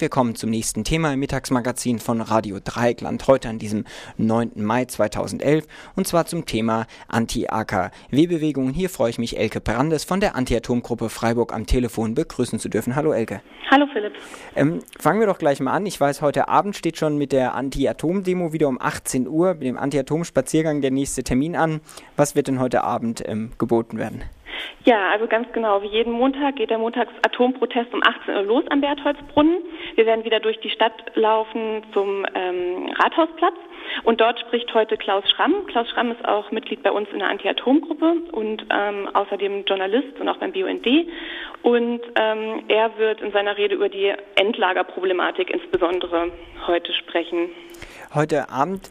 Wir kommen zum nächsten Thema im Mittagsmagazin von Radio Dreieckland heute an diesem 9. Mai 2011 und zwar zum Thema Anti-AKW-Bewegung. Hier freue ich mich, Elke Brandes von der Anti-Atom-Gruppe Freiburg am Telefon begrüßen zu dürfen. Hallo Elke. Hallo Philipp. Ähm, fangen wir doch gleich mal an. Ich weiß, heute Abend steht schon mit der Anti-Atom-Demo wieder um 18 Uhr, mit dem Anti-Atom-Spaziergang der nächste Termin an. Was wird denn heute Abend ähm, geboten werden? Ja, also ganz genau. Wie jeden Montag geht der Montags-Atomprotest um 18 Uhr los am Bertholdsbrunnen. Wir werden wieder durch die Stadt laufen zum ähm, Rathausplatz. Und dort spricht heute Klaus Schramm. Klaus Schramm ist auch Mitglied bei uns in der Anti-Atom-Gruppe und ähm, außerdem Journalist und auch beim BUND. Und ähm, er wird in seiner Rede über die Endlagerproblematik insbesondere heute sprechen. Heute Abend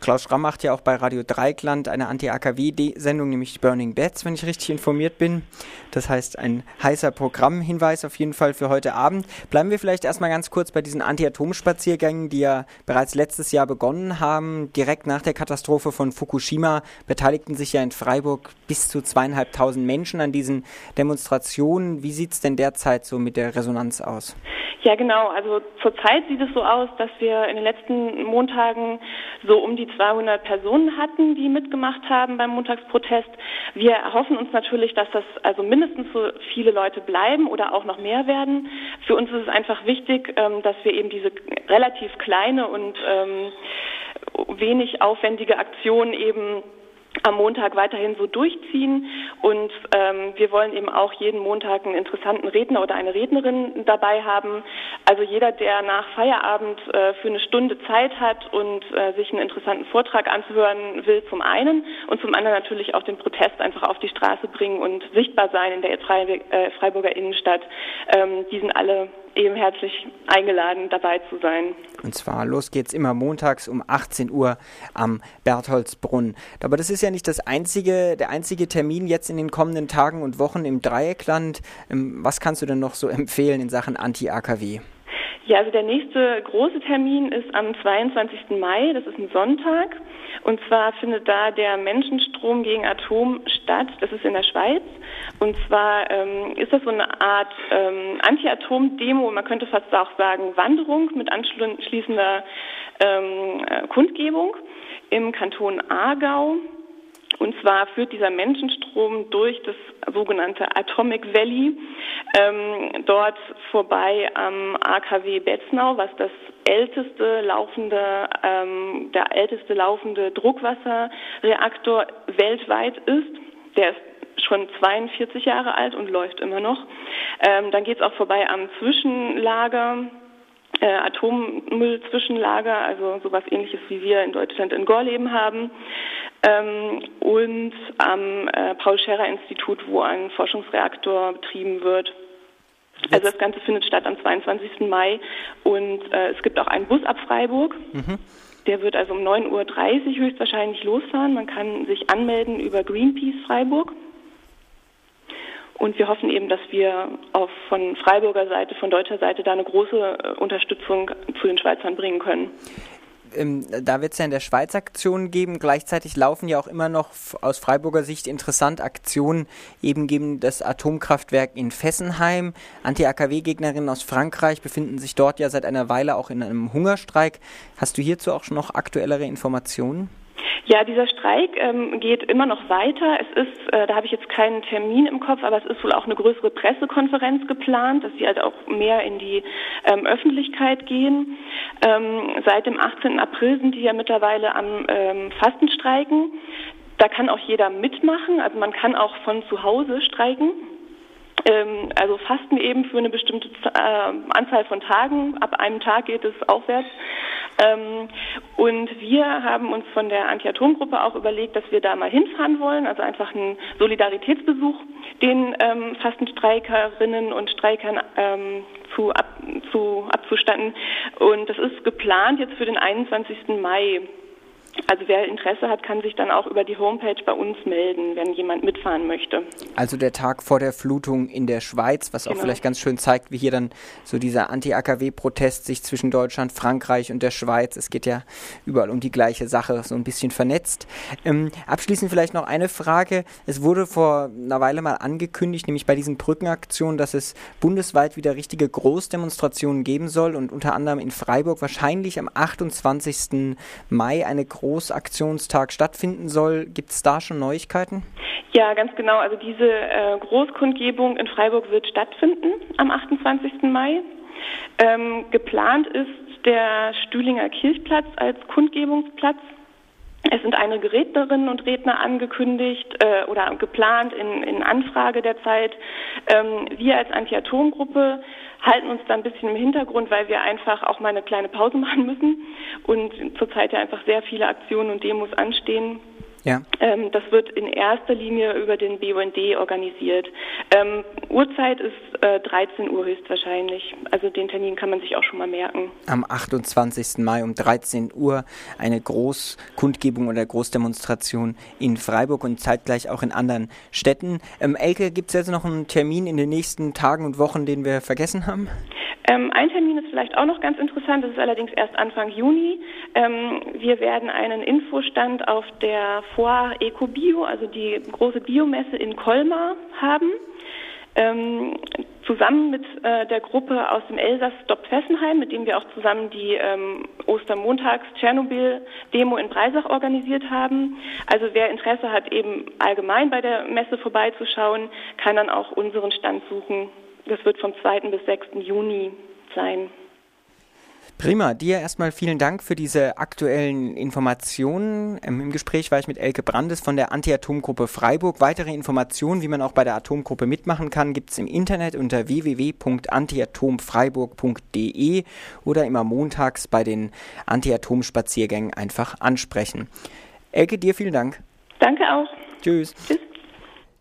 Klaus Schramm macht ja auch bei Radio Dreikland eine Anti-AKW-Sendung, nämlich Burning Beds, wenn ich richtig informiert bin. Das heißt, ein heißer Programmhinweis auf jeden Fall für heute Abend. Bleiben wir vielleicht erstmal ganz kurz bei diesen Anti-Atom-Spaziergängen, die ja bereits letztes Jahr begonnen haben. Direkt nach der Katastrophe von Fukushima beteiligten sich ja in Freiburg bis zu zweieinhalbtausend Menschen an diesen Demonstrationen. Wie sieht es denn derzeit so mit der Resonanz aus? Ja, genau. Also zurzeit sieht es so aus, dass wir in den letzten Montagen so um die 200 Personen hatten, die mitgemacht haben beim Montagsprotest. Wir hoffen uns natürlich, dass das also mindestens so viele Leute bleiben oder auch noch mehr werden. Für uns ist es einfach wichtig, ähm, dass wir eben diese relativ kleine und ähm, wenig aufwendige Aktion eben am Montag weiterhin so durchziehen. Und ähm, wir wollen eben auch jeden Montag einen interessanten Redner oder eine Rednerin dabei haben. Also jeder, der nach Feierabend äh, für eine Stunde Zeit hat und äh, sich einen interessanten Vortrag anzuhören will, zum einen und zum anderen natürlich auch den Protest einfach auf die Straße bringen und sichtbar sein in der äh, Freiburger Innenstadt, ähm, die sind alle eben herzlich eingeladen, dabei zu sein. Und zwar los geht's immer montags um 18 Uhr am Bertholdsbrunn. Aber das ist ja nicht das einzige, der einzige Termin jetzt in den kommenden Tagen und Wochen im Dreieckland. Ähm, was kannst du denn noch so empfehlen in Sachen Anti-AKW? Ja, also der nächste große Termin ist am 22. Mai, das ist ein Sonntag. Und zwar findet da der Menschenstrom gegen Atom statt. Das ist in der Schweiz. Und zwar ähm, ist das so eine Art ähm, Anti-Atom-Demo, man könnte fast auch sagen Wanderung mit anschließender ähm, äh, Kundgebung im Kanton Aargau. Und zwar führt dieser Menschenstrom durch das sogenannte Atomic Valley, ähm, dort vorbei am AKW Betznau, was das älteste laufende, ähm, der älteste laufende Druckwasserreaktor weltweit ist. Der ist schon 42 Jahre alt und läuft immer noch. Ähm, dann geht es auch vorbei am Zwischenlager äh, Atommüllzwischenlager, also sowas ähnliches wie wir in Deutschland in Gorleben haben ähm, und am äh, Paul-Scherrer-Institut, wo ein Forschungsreaktor betrieben wird. Also das Ganze findet statt am 22. Mai und äh, es gibt auch einen Bus ab Freiburg. Mhm. Der wird also um 9.30 Uhr höchstwahrscheinlich losfahren. Man kann sich anmelden über Greenpeace Freiburg. Und wir hoffen eben, dass wir auch von Freiburger Seite, von deutscher Seite da eine große äh, Unterstützung zu den Schweizern bringen können ähm, da wird es ja in der Schweiz Aktionen geben. Gleichzeitig laufen ja auch immer noch aus Freiburger Sicht interessant Aktionen eben gegen das Atomkraftwerk in Fessenheim. Anti-AKW-Gegnerinnen aus Frankreich befinden sich dort ja seit einer Weile auch in einem Hungerstreik. Hast du hierzu auch schon noch aktuellere Informationen? Ja, dieser Streik ähm, geht immer noch weiter. Es ist, äh, da habe ich jetzt keinen Termin im Kopf, aber es ist wohl auch eine größere Pressekonferenz geplant, dass sie halt auch mehr in die ähm, Öffentlichkeit gehen. Ähm, seit dem 18. April sind die ja mittlerweile am ähm, Fastenstreiken. Da kann auch jeder mitmachen, also man kann auch von zu Hause streiken. Ähm, also Fasten eben für eine bestimmte äh, Anzahl von Tagen. Ab einem Tag geht es aufwärts. Ähm, und wir haben uns von der Anti-Atom-Gruppe auch überlegt, dass wir da mal hinfahren wollen, also einfach einen Solidaritätsbesuch den ähm, Fastenstreikerinnen und Streikern ähm, zu, ab, zu, abzustatten. Und das ist geplant jetzt für den 21. Mai. Also wer Interesse hat, kann sich dann auch über die Homepage bei uns melden, wenn jemand mitfahren möchte. Also der Tag vor der Flutung in der Schweiz, was genau. auch vielleicht ganz schön zeigt, wie hier dann so dieser Anti-AKW-Protest sich zwischen Deutschland, Frankreich und der Schweiz, es geht ja überall um die gleiche Sache, so ein bisschen vernetzt. Ähm, abschließend vielleicht noch eine Frage. Es wurde vor einer Weile mal angekündigt, nämlich bei diesen Brückenaktionen, dass es bundesweit wieder richtige Großdemonstrationen geben soll und unter anderem in Freiburg wahrscheinlich am 28. Mai eine große Großaktionstag stattfinden soll. Gibt es da schon Neuigkeiten? Ja, ganz genau. Also diese äh, Großkundgebung in Freiburg wird stattfinden am 28. Mai. Ähm, geplant ist der Stühlinger Kirchplatz als Kundgebungsplatz. Es sind einige Rednerinnen und Redner angekündigt äh, oder geplant in, in Anfrage der Zeit. Ähm, wir als Anti-Atom-Gruppe halten uns da ein bisschen im Hintergrund, weil wir einfach auch mal eine kleine Pause machen müssen und zurzeit ja einfach sehr viele Aktionen und Demos anstehen. Ja. Ähm, das wird in erster Linie über den BUND organisiert. Ähm, Uhrzeit ist äh, 13 Uhr höchstwahrscheinlich. Also den Termin kann man sich auch schon mal merken. Am 28. Mai um 13 Uhr eine Großkundgebung oder Großdemonstration in Freiburg und zeitgleich auch in anderen Städten. Ähm, Elke, gibt es jetzt noch einen Termin in den nächsten Tagen und Wochen, den wir vergessen haben? Ähm, ein Termin ist vielleicht auch noch ganz interessant, das ist allerdings erst Anfang Juni. Ähm, wir werden einen Infostand auf der Foire EcoBio, also die große Biomesse in Colmar, haben. Ähm, zusammen mit äh, der Gruppe aus dem Elsass Stop Fessenheim, mit dem wir auch zusammen die ähm, Ostermontags-Tschernobyl-Demo in Breisach organisiert haben. Also wer Interesse hat, eben allgemein bei der Messe vorbeizuschauen, kann dann auch unseren Stand suchen das wird vom 2. bis 6. Juni sein. Prima, dir erstmal vielen Dank für diese aktuellen Informationen. Ähm, Im Gespräch war ich mit Elke Brandes von der Anti-Atom-Gruppe Freiburg. Weitere Informationen, wie man auch bei der Atomgruppe mitmachen kann, gibt es im Internet unter www.antiatomfreiburg.de oder immer montags bei den Anti-Atom-Spaziergängen einfach ansprechen. Elke, dir vielen Dank. Danke auch. Tschüss. Tschüss.